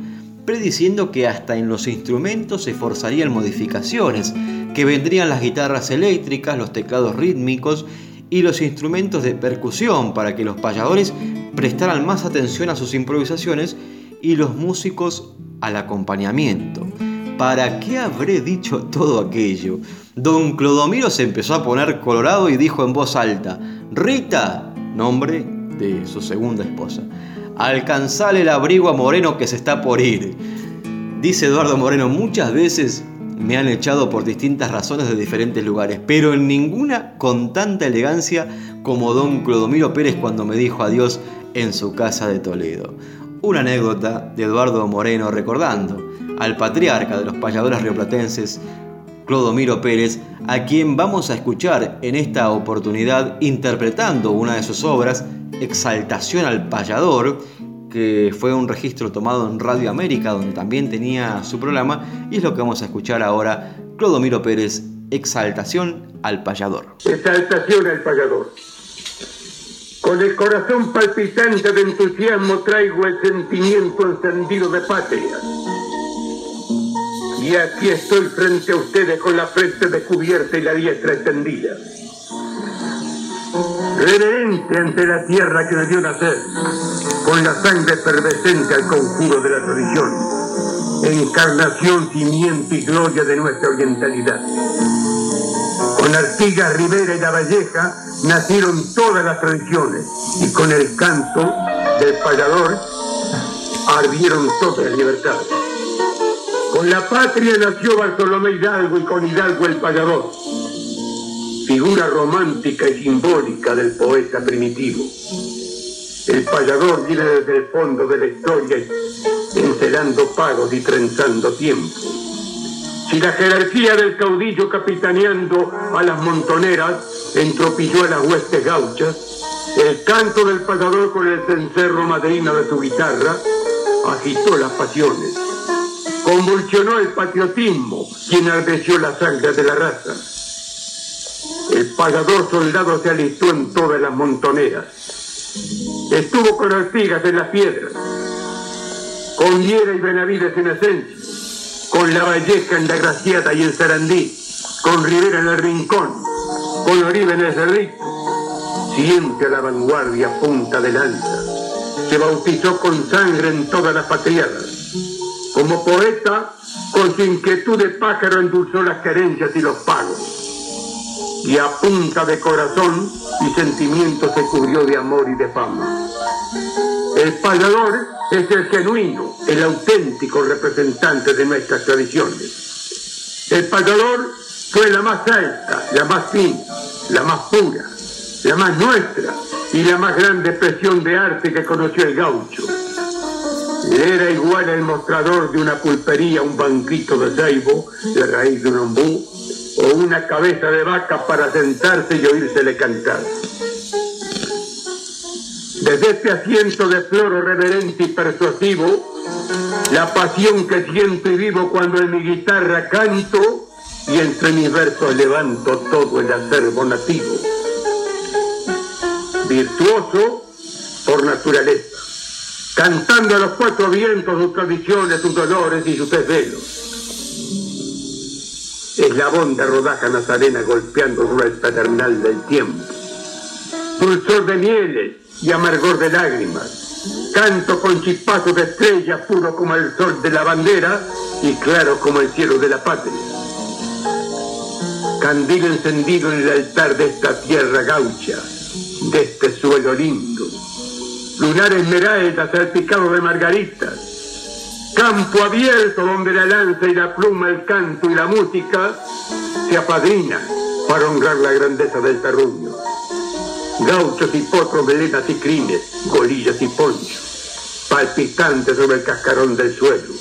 prediciendo que hasta en los instrumentos se forzarían modificaciones, que vendrían las guitarras eléctricas, los teclados rítmicos y los instrumentos de percusión para que los payadores prestaran más atención a sus improvisaciones y los músicos al acompañamiento. ¿Para qué habré dicho todo aquello? Don Clodomiro se empezó a poner colorado y dijo en voz alta, Rita, nombre de su segunda esposa, alcanzale el abrigo a Moreno que se está por ir. Dice Eduardo Moreno, muchas veces me han echado por distintas razones de diferentes lugares, pero en ninguna con tanta elegancia como don Clodomiro Pérez cuando me dijo adiós en su casa de Toledo. Una anécdota de Eduardo Moreno recordando al patriarca de los payadores rioplatenses, Clodomiro Pérez, a quien vamos a escuchar en esta oportunidad interpretando una de sus obras, Exaltación al Payador, que fue un registro tomado en Radio América, donde también tenía su programa, y es lo que vamos a escuchar ahora, Clodomiro Pérez, Exaltación al Payador. Exaltación al Payador. Con el corazón palpitante de entusiasmo traigo el sentimiento encendido de patria. Y aquí estoy frente a ustedes con la frente descubierta y la diestra extendida reverente ante la tierra que me dio nacer, con la sangre efervescente al conjuro de la tradición, encarnación, cimiento y gloria de nuestra orientalidad. Con Artigas, Rivera y La Valleja nacieron todas las tradiciones y con el canto del payador ardieron todas las libertades. Con la patria nació Bartolomé Hidalgo y con Hidalgo el payador figura romántica y simbólica del poeta primitivo. El payador viene desde el fondo de la historia, encelando pagos y trenzando tiempo. Si la jerarquía del caudillo capitaneando a las montoneras entropilló a las huestes gauchas, el canto del payador con el cencerro madrina de su guitarra agitó las pasiones, convulsionó el patriotismo y enardeció la sangre de la raza el pagador soldado se alistó en todas las montoneras. Estuvo con Artigas en las piedras, con Viera y Benavides en Asensio, con La Valleja en La Graciata y en Sarandí, con Rivera en el Rincón, con Oribe en el Cerrito. Siempre a la vanguardia punta de lanza. Se bautizó con sangre en todas las patriadas. Como poeta, con su inquietud de pájaro endulzó las querencias y los pagos y a punta de corazón y sentimiento se cubrió de amor y de fama. El payador es el genuino, el auténtico representante de nuestras tradiciones. El payador fue la más alta, la más fina, la más pura, la más nuestra y la más grande expresión de arte que conoció el gaucho. Era igual el mostrador de una pulpería, un banquito de ceibo, la raíz de un ombú, o una cabeza de vaca para sentarse y oírsele cantar. Desde este asiento de floro reverente y persuasivo, la pasión que siento y vivo cuando en mi guitarra canto y entre mis versos levanto todo el acervo nativo. Virtuoso por naturaleza, cantando a los cuatro vientos sus tradiciones, sus dolores y sus desvelos eslabón de rodaja nazarena golpeando el paternal del tiempo. Pulsor de mieles y amargor de lágrimas. Canto con chispazos de estrellas, puro como el sol de la bandera y claro como el cielo de la patria. Candil encendido en el altar de esta tierra gaucha, de este suelo lindo. Lunar esmeralda salpicado de margaritas campo abierto donde la lanza y la pluma, el canto y la música se apadrinan para honrar la grandeza del terruño. Gauchos y potros, melenas y crines, golillas y ponchos, palpitantes sobre el cascarón del suelo.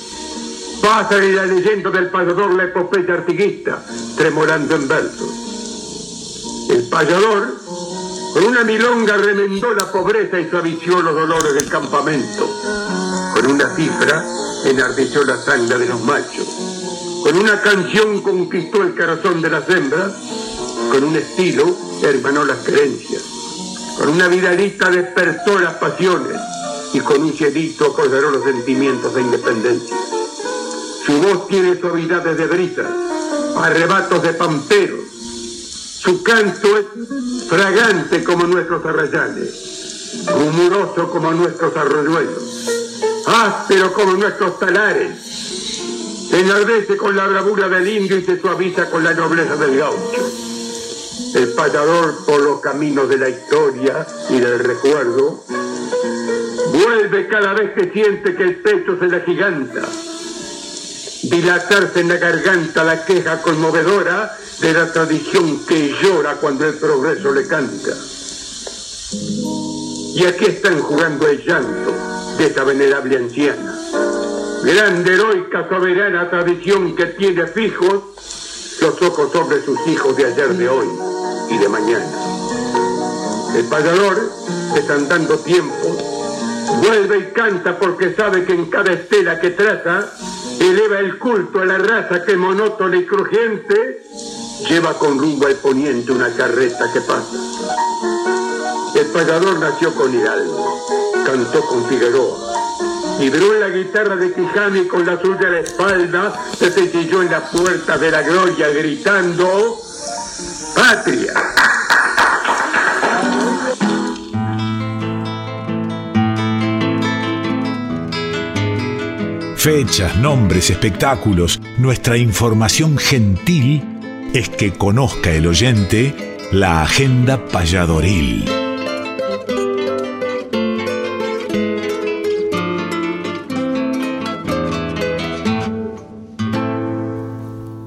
Pasa en la leyenda del payador la epopeya artiguista, tremolando en versos. El payador Con una milonga remendó la pobreza y suavizó los dolores del campamento. Con una cifra enardeció la sangre de los machos. Con una canción conquistó el corazón de las hembras. Con un estilo hermanó las creencias. Con una vidalita despertó las pasiones y con un cielito apoderó los sentimientos de independencia. Su voz tiene suavidades de brisas, arrebatos de pamperos. Su canto es fragante como nuestros arrayanes, rumoroso como nuestros arroyuelos, áspero como nuestros talares. Enardece con la bravura del indio y se suaviza con la nobleza del gaucho. El payador por los caminos de la historia y del recuerdo vuelve cada vez que siente que el pecho se le giganta dilatarse en la garganta la queja conmovedora de la tradición que llora cuando el progreso le canta. Y aquí están jugando el llanto de esta venerable anciana, grande, heroica, soberana tradición que tiene fijos los ojos sobre sus hijos de ayer, de hoy y de mañana. El payador, desandando tiempo, vuelve y canta porque sabe que en cada estela que traza eleva el culto a la raza que monótona y crujiente lleva con rumbo al poniente una carreta que pasa. El pagador nació con Hidalgo, cantó con Figueroa, vibró la guitarra de Quijano y con la suya a la espalda se cestilló en la puerta de la gloria gritando ¡Patria! Fechas, nombres, espectáculos, nuestra información gentil es que conozca el oyente la agenda payadoril.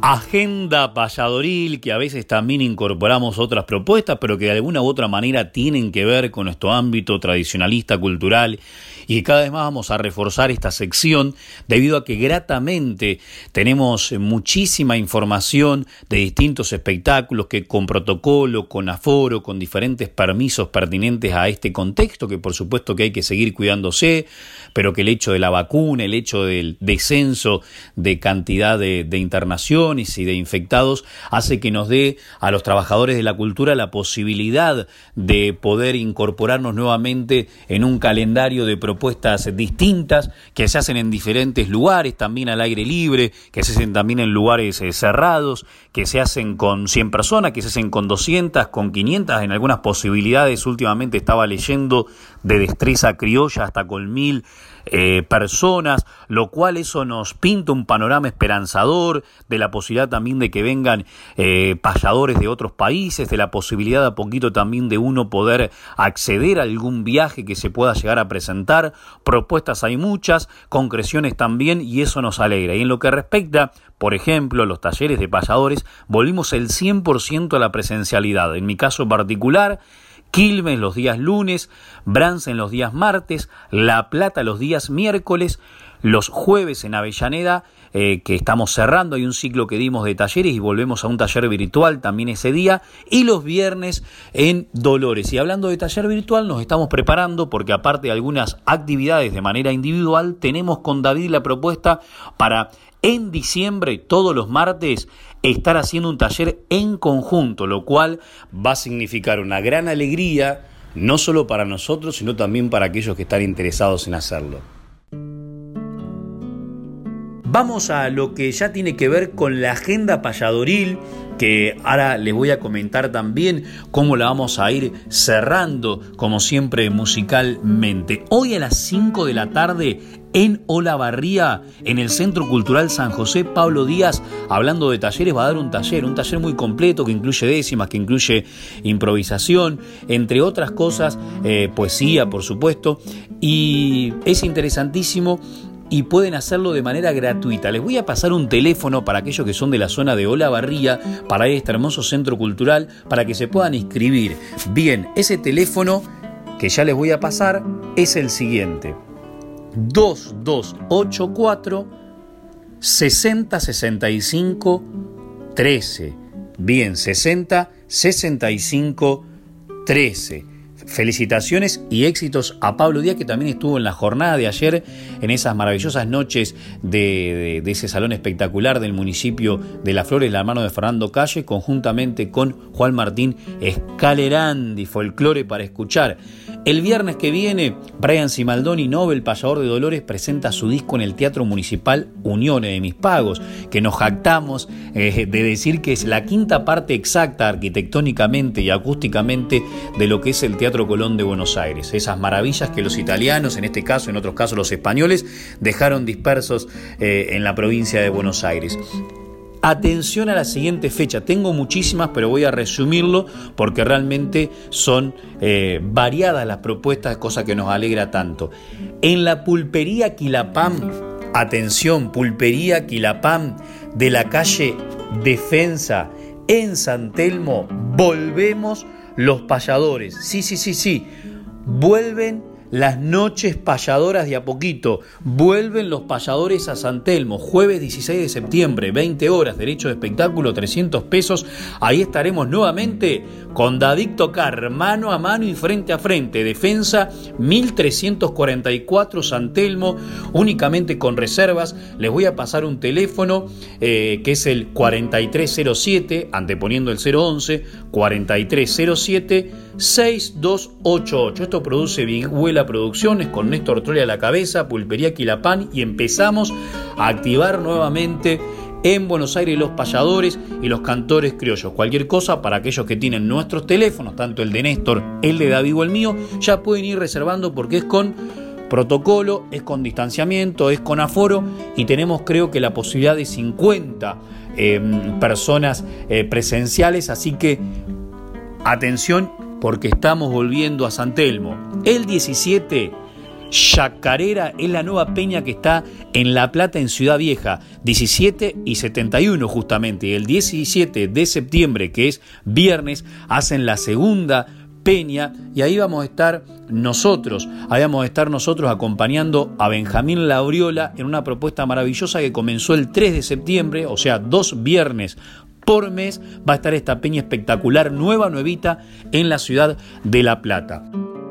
Agenda payadoril, que a veces también incorporamos otras propuestas, pero que de alguna u otra manera tienen que ver con nuestro ámbito tradicionalista, cultural y que cada vez más vamos a reforzar esta sección debido a que gratamente tenemos muchísima información de distintos espectáculos que con protocolo, con aforo, con diferentes permisos pertinentes a este contexto, que por supuesto que hay que seguir cuidándose, pero que el hecho de la vacuna, el hecho del descenso de cantidad de, internaciones y de infectados hace que nos dé a los trabajadores de la cultura la posibilidad de poder incorporarnos nuevamente en un calendario de propuestas distintas que se hacen en diferentes lugares, también al aire libre, que se hacen también en lugares eh, cerrados, que se hacen con 100 personas, que se hacen con 200, con 500, en algunas posibilidades últimamente estaba leyendo de destreza criolla hasta con mil eh, personas, lo cual eso nos pinta un panorama esperanzador de la posibilidad también de que vengan eh, payadores de otros países, de la posibilidad a poquito también de uno poder acceder a algún viaje que se pueda llegar a presentar. Propuestas hay muchas, concreciones también, y eso nos alegra. Y en lo que respecta, por ejemplo, los talleres de payadores, volvimos el 100% a la presencialidad. En mi caso particular, Quilmes los días lunes, Brance en los días martes, La Plata los días miércoles, los jueves en Avellaneda, eh, que estamos cerrando, hay un ciclo que dimos de talleres y volvemos a un taller virtual también ese día, y los viernes en Dolores. Y hablando de taller virtual, nos estamos preparando porque aparte de algunas actividades de manera individual, tenemos con David la propuesta para en diciembre, todos los martes, estar haciendo un taller en conjunto, lo cual va a significar una gran alegría, no solo para nosotros, sino también para aquellos que están interesados en hacerlo. Vamos a lo que ya tiene que ver con la agenda payadoril, que ahora les voy a comentar también cómo la vamos a ir cerrando, como siempre, musicalmente. Hoy a las 5 de la tarde en Olavarría, en el Centro Cultural San José Pablo Díaz, hablando de talleres, va a dar un taller, un taller muy completo que incluye décimas, que incluye improvisación, entre otras cosas, eh, poesía, por supuesto, y es interesantísimo y pueden hacerlo de manera gratuita. Les voy a pasar un teléfono para aquellos que son de la zona de Olavarría, para este hermoso centro cultural, para que se puedan inscribir. Bien, ese teléfono que ya les voy a pasar es el siguiente. 2284 6065 13. Bien, 60 65 13. Felicitaciones y éxitos a Pablo Díaz, que también estuvo en la jornada de ayer, en esas maravillosas noches de, ese salón espectacular del municipio de La Flores, la mano de Fernando Calle, conjuntamente con Juan Martín Escalerandi, folclore para escuchar. El viernes que viene, Brian Simaldoni, Nobel, payador de Dolores, presenta su disco en el Teatro Municipal Uniones de Mis Pagos, que nos jactamos eh, de decir que es la quinta parte exacta arquitectónicamente y acústicamente de lo que es el Teatro Colón de Buenos Aires. Esas maravillas que los italianos, en este caso, en otros casos los españoles, dejaron dispersos eh, en la provincia de Buenos Aires. Atención a la siguiente fecha. Tengo muchísimas, pero voy a resumirlo porque realmente son eh, variadas las propuestas, cosa que nos alegra tanto. En la pulpería Quilapam, atención, pulpería Quilapam de la calle Defensa en San Telmo, volvemos los payadores. Sí, sí, sí, sí. Vuelven las noches payadoras de a poquito. Vuelven los payadores a San Telmo, jueves 16 de septiembre, 20 horas, derecho de espectáculo, 300 pesos. Ahí estaremos nuevamente con David Tocar, mano a mano y frente a frente. Defensa 1344 San Telmo, únicamente con reservas. Les voy a pasar un teléfono eh, que es el 4307, anteponiendo el 011, 4307 6288. Esto produce Vigüela Producciones con Néstor Trolle a la cabeza, Pulpería Quilapán y empezamos a activar nuevamente en Buenos Aires los payadores y los cantores criollos. Cualquier cosa para aquellos que tienen nuestros teléfonos, tanto el de Néstor, el de David o el mío, ya pueden ir reservando porque es con protocolo, es con distanciamiento, es con aforo y tenemos creo que la posibilidad de 50 eh, personas eh, presenciales, así que atención porque estamos volviendo a San Telmo. El 17, Chacarera es la nueva peña que está en La Plata, en Ciudad Vieja. 17 y 71 justamente. Y el 17 de septiembre, que es viernes, hacen la segunda peña y ahí vamos a estar nosotros, ahí vamos a estar nosotros acompañando a Benjamín Lauriola en una propuesta maravillosa que comenzó el 3 de septiembre, o sea, dos viernes por mes va a estar esta peña espectacular, nueva, nuevita, en la ciudad de La Plata.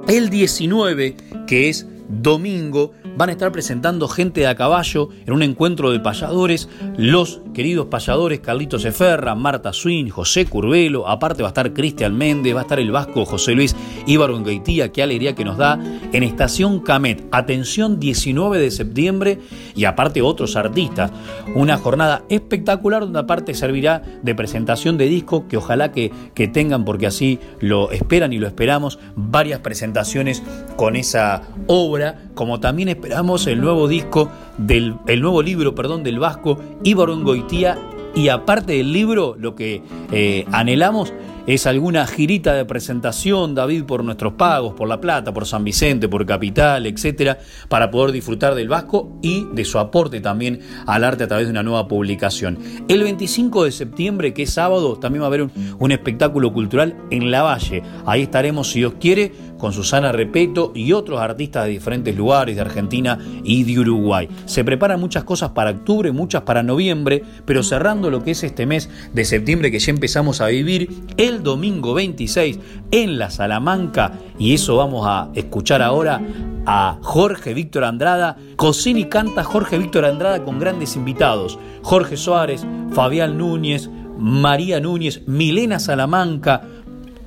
El 19, que es domingo, van a estar presentando gente de a caballo en un encuentro de payadores, los queridos payadores Carlitos Eferra, Marta Swin, José Curvelo, aparte va a estar Cristian Méndez, va a estar el vasco José Luis Ibargüengoitía, qué alegría que nos da en Estación Camet. Atención 19 de septiembre y aparte otros artistas. Una jornada espectacular donde aparte servirá de presentación de disco que ojalá que, que tengan porque así lo esperan y lo esperamos varias presentaciones con esa obra como también esperamos el nuevo disco del el nuevo libro perdón del vasco Ibargüengoitía y aparte del libro lo que eh, anhelamos es alguna girita de presentación, David, por nuestros pagos, por La Plata, por San Vicente, por Capital, etcétera, para poder disfrutar del Vasco y de su aporte también al arte a través de una nueva publicación. El 25 de septiembre, que es sábado, también va a haber un espectáculo cultural en La Valle. Ahí estaremos, si Dios quiere, con Susana Repeto y otros artistas de diferentes lugares de Argentina y de Uruguay. Se preparan muchas cosas para octubre, muchas para noviembre, pero cerrando lo que es este mes de septiembre que ya empezamos a vivir, el domingo 26 en la Salamanca, y eso vamos a escuchar ahora a Jorge Víctor Andrada. Cocina y canta Jorge Víctor Andrada con grandes invitados. Jorge Suárez, Fabián Núñez, María Núñez, Milena Salamanca,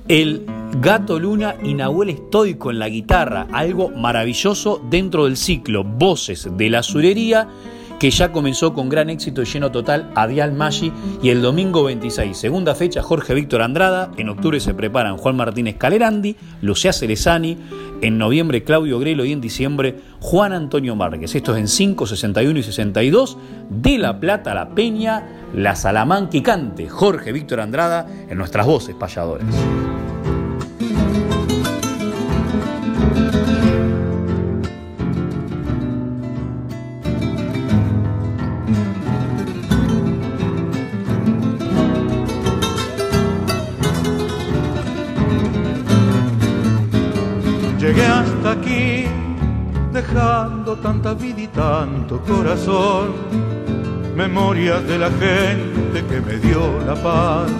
el Gato Luna y Nahuel Estoico en la guitarra, algo maravilloso dentro del ciclo Voces de la Surería, que ya comenzó con gran éxito y lleno total a Dial Maggi y el domingo 26, segunda fecha Jorge Víctor Andrada, en octubre se preparan Juan Martínez Calerandi, Lucía Cerezani, en noviembre Claudio Grelo y en diciembre Juan Antonio Márquez. Esto es en 5, 61 y 62 de La Plata, La Peña, La Salamanca y Cante, Jorge Víctor Andrada en nuestras voces payadores. De la gente que me dio la paz,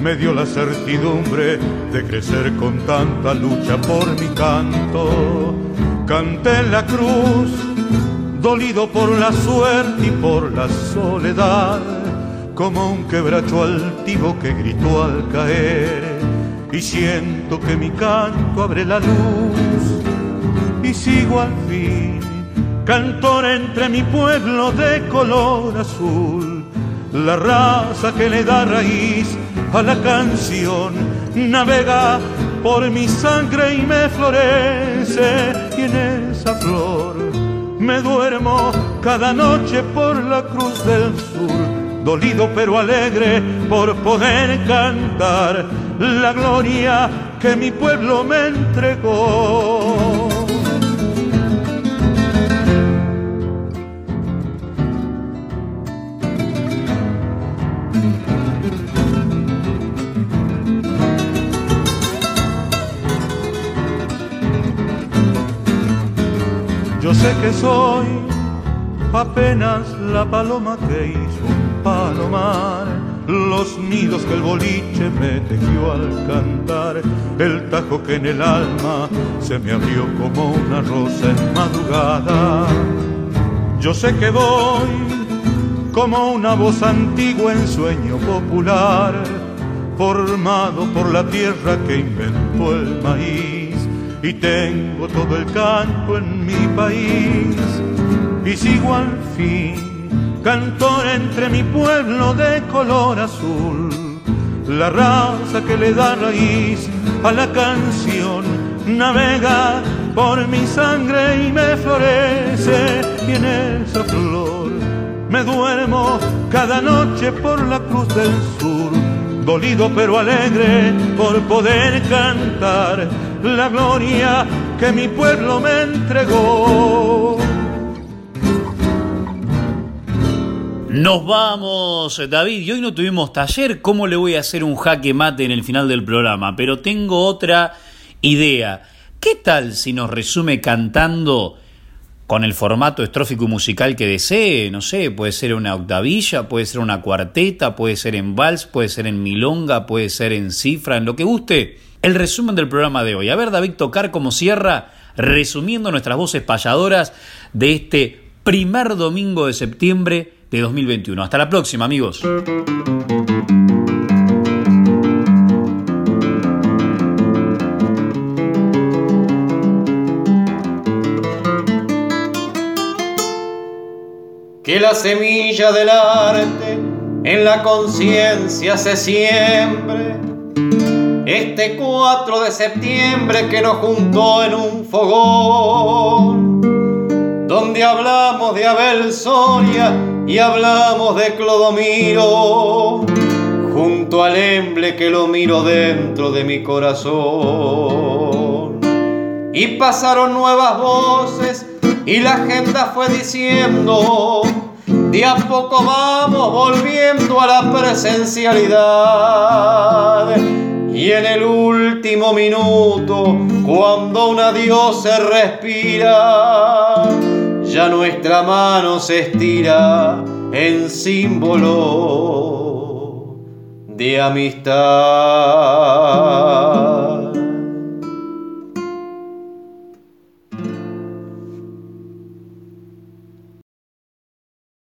me dio la certidumbre de crecer con tanta lucha por mi canto. Canté en la cruz, dolido por la suerte y por la soledad, como un quebracho altivo que gritó al caer. Y siento que mi canto abre la luz y sigo al fin, cantor entre mi pueblo de color azul, la raza que le da raíz a la canción, navega por mi sangre y me florece, y en esa flor me duermo cada noche por la cruz del sur, dolido pero alegre por poder cantar la gloria que mi pueblo me entregó. Sé que soy apenas la paloma que hizo un palomar, los nidos que el boliche me tejió al cantar, el tajo que en el alma se me abrió como una rosa en madrugada. Yo sé que voy como una voz antigua en sueño popular, formado por la tierra que inventó el maíz y tengo todo el canto en mi país. Y sigo al fin cantor entre mi pueblo de color azul. La raza que le da raíz a la canción navega por mi sangre y me florece. Y en esa flor me duermo cada noche por la cruz del sur. Dolido pero alegre por poder cantar la gloria que mi pueblo me entregó. Nos vamos, David, y hoy no tuvimos taller, ¿cómo le voy a hacer un jaque mate en el final del programa? Pero tengo otra idea. ¿Qué tal si nos resume cantando con el formato estrófico musical que desee? No sé, puede ser una octavilla, puede ser una cuarteta, puede ser en vals, puede ser en milonga, puede ser en cifra, en lo que guste. El resumen del programa de hoy. A ver, David, tocar como cierra, resumiendo nuestras voces payadoras de este primer domingo de septiembre de 2021. Hasta la próxima, amigos. Que la semilla del arte en la conciencia se siembre. Este 4 de septiembre que nos juntó en un fogón, donde hablamos de Abel Soria y hablamos de Clodomiro, junto al emble que lo miro dentro de mi corazón. Y pasaron nuevas voces y la agenda fue diciendo, de a poco vamos volviendo a la presencialidad. Y en el último minuto, cuando un adiós se respira, ya nuestra mano se estira en símbolo de amistad.